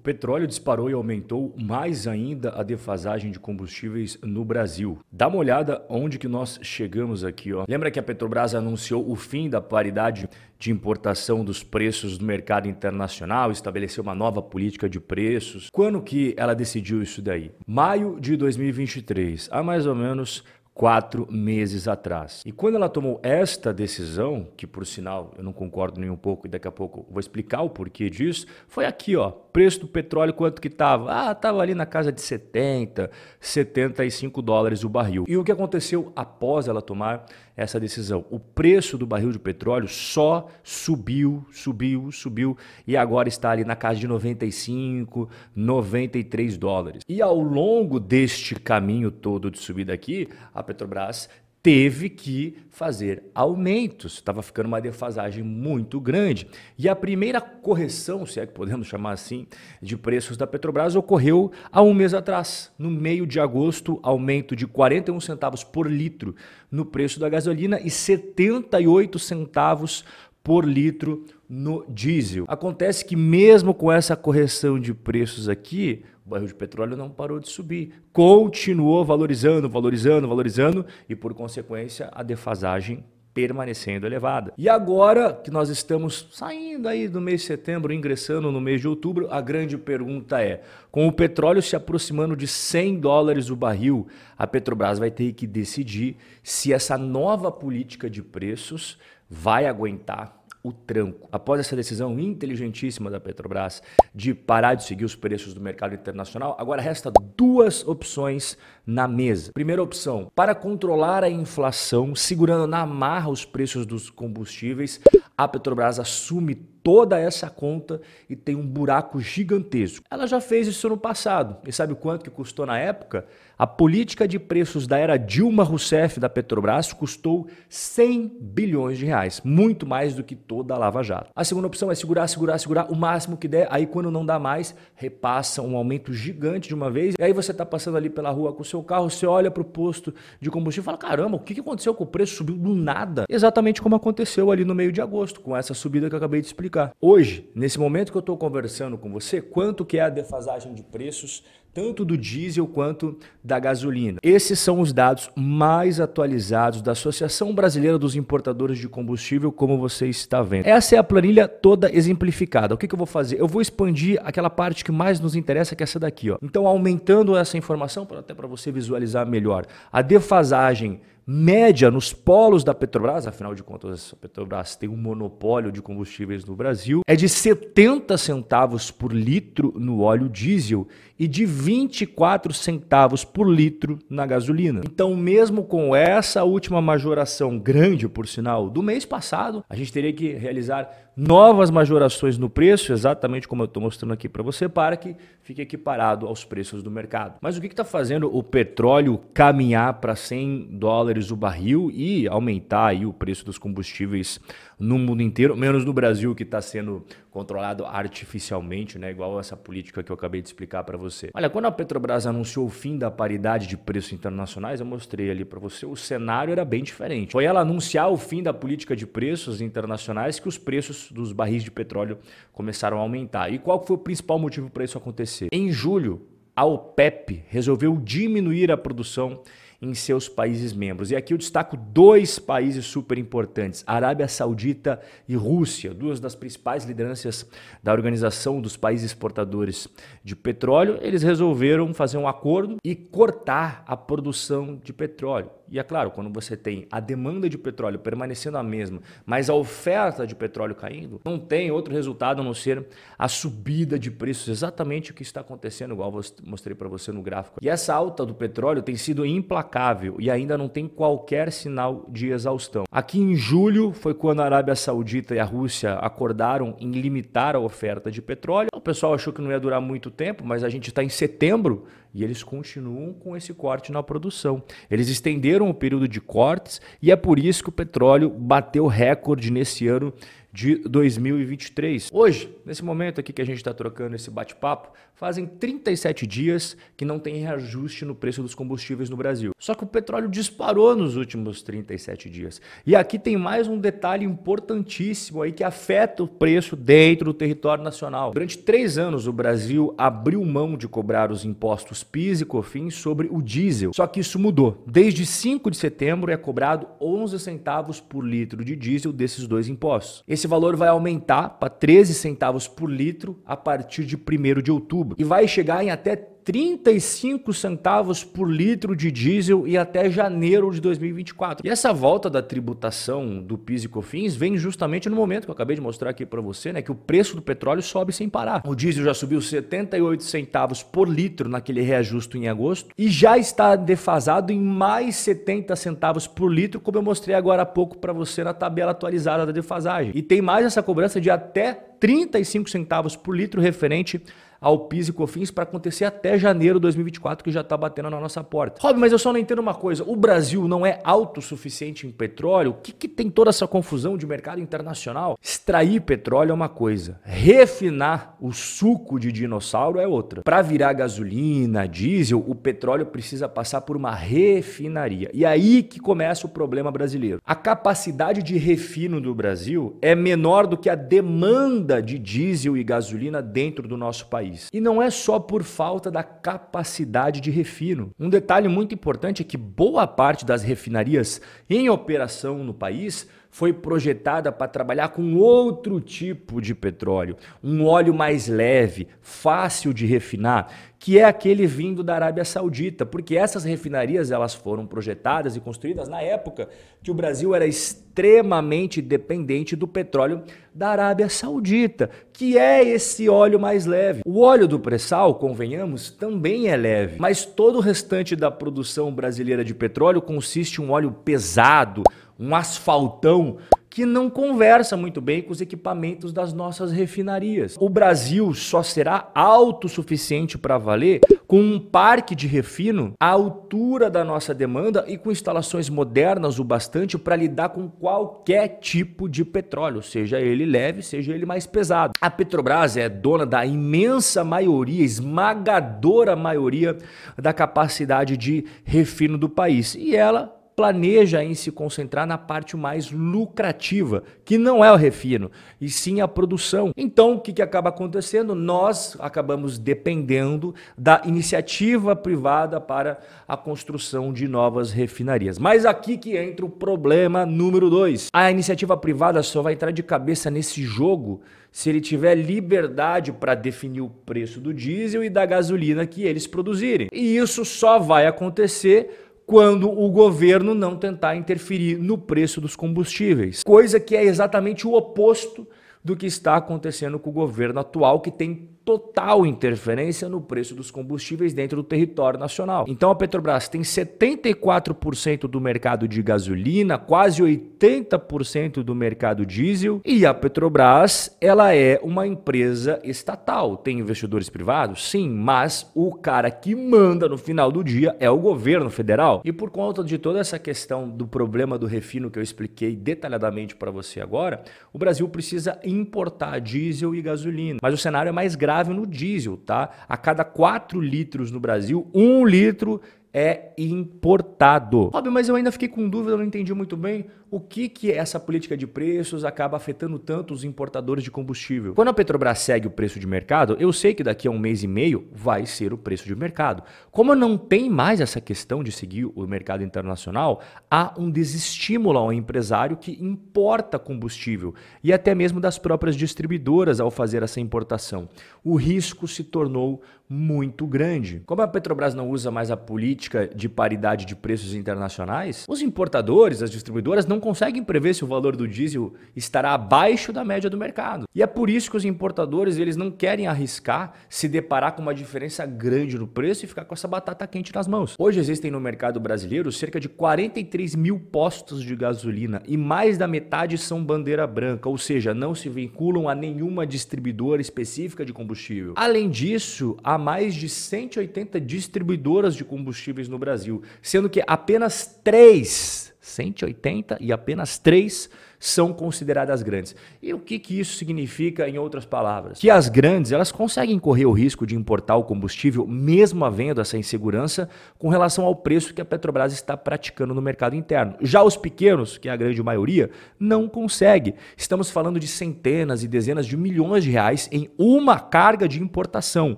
petróleo disparou e aumentou mais ainda a defasagem de combustíveis no Brasil. Dá uma olhada onde que nós chegamos aqui, ó. Lembra que a Petrobras anunciou o fim da paridade de importação dos preços do mercado internacional, estabeleceu uma nova política de preços. Quando que ela decidiu isso daí? Maio de 2023, há mais ou menos quatro meses atrás. E quando ela tomou esta decisão, que por sinal eu não concordo nem um pouco e daqui a pouco vou explicar o porquê disso, foi aqui, ó, preço do petróleo quanto que estava? Ah, estava ali na casa de 70, 75 dólares o barril. E o que aconteceu após ela tomar essa decisão? O preço do barril de petróleo só subiu, subiu, subiu e agora está ali na casa de 95, 93 dólares. E ao longo deste caminho todo de subida aqui, a Petrobras teve que fazer aumentos, estava ficando uma defasagem muito grande. E a primeira correção, se é que podemos chamar assim, de preços da Petrobras ocorreu há um mês atrás. No meio de agosto, aumento de 41 centavos por litro no preço da gasolina e 78 centavos por litro no diesel. Acontece que mesmo com essa correção de preços aqui, o barril de petróleo não parou de subir, continuou valorizando, valorizando, valorizando e por consequência a defasagem permanecendo elevada. E agora que nós estamos saindo aí do mês de setembro, ingressando no mês de outubro, a grande pergunta é: com o petróleo se aproximando de 100 dólares o barril, a Petrobras vai ter que decidir se essa nova política de preços vai aguentar o tranco. Após essa decisão inteligentíssima da Petrobras de parar de seguir os preços do mercado internacional, agora resta duas opções na mesa. Primeira opção, para controlar a inflação, segurando na marra os preços dos combustíveis, a Petrobras assume toda essa conta e tem um buraco gigantesco. Ela já fez isso no passado. E sabe quanto que custou na época? A política de preços da era Dilma Rousseff da Petrobras custou 100 bilhões de reais, muito mais do que toda a Lava Jato. A segunda opção é segurar, segurar, segurar o máximo que der, aí quando não dá mais, repassa um aumento gigante de uma vez. E aí você está passando ali pela rua com o seu carro, você olha para o posto de combustível e fala: caramba, o que aconteceu com o preço? Subiu do nada. Exatamente como aconteceu ali no meio de agosto, com essa subida que eu acabei de explicar. Hoje, nesse momento que eu estou conversando com você, quanto que é a defasagem de preços tanto do diesel quanto da gasolina. Esses são os dados mais atualizados da Associação Brasileira dos Importadores de Combustível, como você está vendo. Essa é a planilha toda exemplificada. O que, que eu vou fazer? Eu vou expandir aquela parte que mais nos interessa, que é essa daqui. Ó. Então, aumentando essa informação, até para você visualizar melhor, a defasagem média nos polos da Petrobras, afinal de contas, a Petrobras tem um monopólio de combustíveis no Brasil, é de 70 centavos por litro no óleo diesel e de 24 centavos por litro na gasolina. Então, mesmo com essa última majoração grande, por sinal, do mês passado, a gente teria que realizar novas majorações no preço, exatamente como eu estou mostrando aqui para você, para que fique equiparado aos preços do mercado. Mas o que está fazendo o petróleo caminhar para 100 dólares o barril e aumentar aí o preço dos combustíveis no mundo inteiro, menos no Brasil, que está sendo controlado artificialmente, né? igual essa política que eu acabei de explicar para você. Olha, quando a Petrobras anunciou o fim da paridade de preços internacionais, eu mostrei ali para você, o cenário era bem diferente. Foi ela anunciar o fim da política de preços internacionais que os preços dos barris de petróleo começaram a aumentar. E qual foi o principal motivo para isso acontecer? Em julho, a OPEP resolveu diminuir a produção em seus países membros. E aqui eu destaco dois países super importantes: Arábia Saudita e Rússia, duas das principais lideranças da Organização dos Países Exportadores de Petróleo. Eles resolveram fazer um acordo e cortar a produção de petróleo. E é claro, quando você tem a demanda de petróleo permanecendo a mesma, mas a oferta de petróleo caindo, não tem outro resultado a não ser a subida de preços, exatamente o que está acontecendo, igual mostrei para você no gráfico. E essa alta do petróleo tem sido implacável e ainda não tem qualquer sinal de exaustão. Aqui em julho foi quando a Arábia Saudita e a Rússia acordaram em limitar a oferta de petróleo. O pessoal achou que não ia durar muito tempo, mas a gente está em setembro e eles continuam com esse corte na produção. Eles estenderam o período de cortes e é por isso que o petróleo bateu recorde nesse ano de 2023. Hoje, nesse momento aqui que a gente está trocando esse bate-papo, fazem 37 dias que não tem reajuste no preço dos combustíveis no Brasil. Só que o petróleo disparou nos últimos 37 dias. E aqui tem mais um detalhe importantíssimo aí que afeta o preço dentro do território nacional. Durante três anos, o Brasil abriu mão de cobrar os impostos PIS e COFINS sobre o diesel. Só que isso mudou. Desde 5 de setembro é cobrado 11 centavos por litro de diesel desses dois impostos. Esse valor vai aumentar para 13 centavos por litro a partir de 1 de outubro. E vai chegar em até 35 centavos por litro de diesel e até janeiro de 2024. E essa volta da tributação do PIS e COFINS vem justamente no momento que eu acabei de mostrar aqui para você, né, que o preço do petróleo sobe sem parar. O diesel já subiu 78 centavos por litro naquele reajuste em agosto e já está defasado em mais 70 centavos por litro, como eu mostrei agora há pouco para você na tabela atualizada da defasagem. E tem mais essa cobrança de até 35 centavos por litro referente ao PIS e COFINS para acontecer até janeiro de 2024, que já está batendo na nossa porta. Rob, mas eu só não entendo uma coisa: o Brasil não é autossuficiente em petróleo? O que, que tem toda essa confusão de mercado internacional? Extrair petróleo é uma coisa, refinar o suco de dinossauro é outra. Para virar gasolina, diesel, o petróleo precisa passar por uma refinaria. E aí que começa o problema brasileiro. A capacidade de refino do Brasil é menor do que a demanda de diesel e gasolina dentro do nosso país país. E não é só por falta da capacidade de refino. Um detalhe muito importante é que boa parte das refinarias em operação no país foi projetada para trabalhar com outro tipo de petróleo, um óleo mais leve, fácil de refinar, que é aquele vindo da Arábia Saudita, porque essas refinarias elas foram projetadas e construídas na época que o Brasil era extremamente dependente do petróleo da Arábia Saudita, que é esse óleo mais leve. O óleo do pré-sal, convenhamos, também é leve, mas todo o restante da produção brasileira de petróleo consiste em um óleo pesado, um asfaltão que não conversa muito bem com os equipamentos das nossas refinarias. O Brasil só será autossuficiente para valer com um parque de refino à altura da nossa demanda e com instalações modernas o bastante para lidar com qualquer tipo de petróleo, seja ele leve, seja ele mais pesado. A Petrobras é dona da imensa maioria, esmagadora maioria da capacidade de refino do país e ela planeja em se concentrar na parte mais lucrativa, que não é o refino, e sim a produção. Então, o que, que acaba acontecendo? Nós acabamos dependendo da iniciativa privada para a construção de novas refinarias. Mas aqui que entra o problema número dois. A iniciativa privada só vai entrar de cabeça nesse jogo se ele tiver liberdade para definir o preço do diesel e da gasolina que eles produzirem. E isso só vai acontecer quando o governo não tentar interferir no preço dos combustíveis. Coisa que é exatamente o oposto do que está acontecendo com o governo atual, que tem total interferência no preço dos combustíveis dentro do território nacional. Então a Petrobras tem 74% do mercado de gasolina, quase 80% do mercado diesel, e a Petrobras, ela é uma empresa estatal. Tem investidores privados? Sim, mas o cara que manda no final do dia é o governo federal. E por conta de toda essa questão do problema do refino que eu expliquei detalhadamente para você agora, o Brasil precisa importar diesel e gasolina. Mas o cenário é mais grave grave no diesel, tá? A cada 4 litros no Brasil, 1 litro é importado. Óbvio, mas eu ainda fiquei com dúvida, não entendi muito bem o que, que essa política de preços acaba afetando tanto os importadores de combustível. Quando a Petrobras segue o preço de mercado, eu sei que daqui a um mês e meio vai ser o preço de mercado. Como não tem mais essa questão de seguir o mercado internacional, há um desestímulo ao empresário que importa combustível e até mesmo das próprias distribuidoras ao fazer essa importação. O risco se tornou muito grande. Como a Petrobras não usa mais a política de paridade de preços internacionais, os importadores, as distribuidoras não conseguem prever se o valor do diesel estará abaixo da média do mercado. E é por isso que os importadores eles não querem arriscar se deparar com uma diferença grande no preço e ficar com essa batata quente nas mãos. Hoje existem no mercado brasileiro cerca de 43 mil postos de gasolina e mais da metade são bandeira branca, ou seja, não se vinculam a nenhuma distribuidora específica de combustível. Além disso, há mais de 180 distribuidoras de combustíveis no Brasil, sendo que apenas três 180 e apenas três são consideradas grandes. E o que, que isso significa em outras palavras? Que as grandes elas conseguem correr o risco de importar o combustível mesmo havendo essa insegurança com relação ao preço que a Petrobras está praticando no mercado interno. Já os pequenos, que é a grande maioria, não consegue. Estamos falando de centenas e dezenas de milhões de reais em uma carga de importação,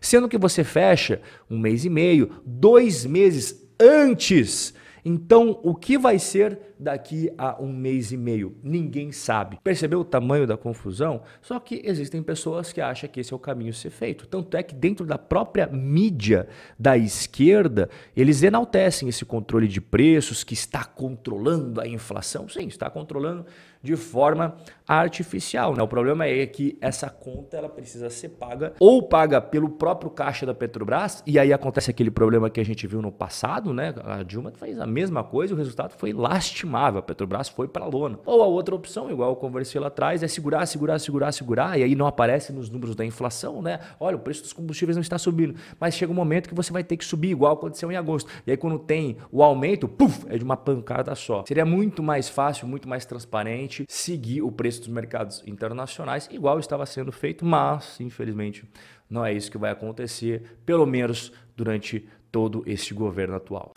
sendo que você fecha um mês e meio, dois meses antes então, o que vai ser daqui a um mês e meio? Ninguém sabe. Percebeu o tamanho da confusão? Só que existem pessoas que acham que esse é o caminho a ser feito. Tanto é que dentro da própria mídia da esquerda, eles enaltecem esse controle de preços que está controlando a inflação. Sim, está controlando de forma artificial. Né? O problema é que essa conta ela precisa ser paga ou paga pelo próprio caixa da Petrobras, e aí acontece aquele problema que a gente viu no passado, né? A Dilma fez a mesma coisa o resultado foi lastimável. A Petrobras foi para lona. Ou a outra opção, igual eu conversei lá atrás, é segurar, segurar, segurar, segurar, e aí não aparece nos números da inflação, né? Olha, o preço dos combustíveis não está subindo. Mas chega um momento que você vai ter que subir, igual aconteceu em agosto. E aí quando tem o aumento, puf, é de uma pancada só. Seria muito mais fácil, muito mais transparente seguir o preço dos mercados internacionais, igual estava sendo feito, mas infelizmente não é isso que vai acontecer, pelo menos durante todo este governo atual.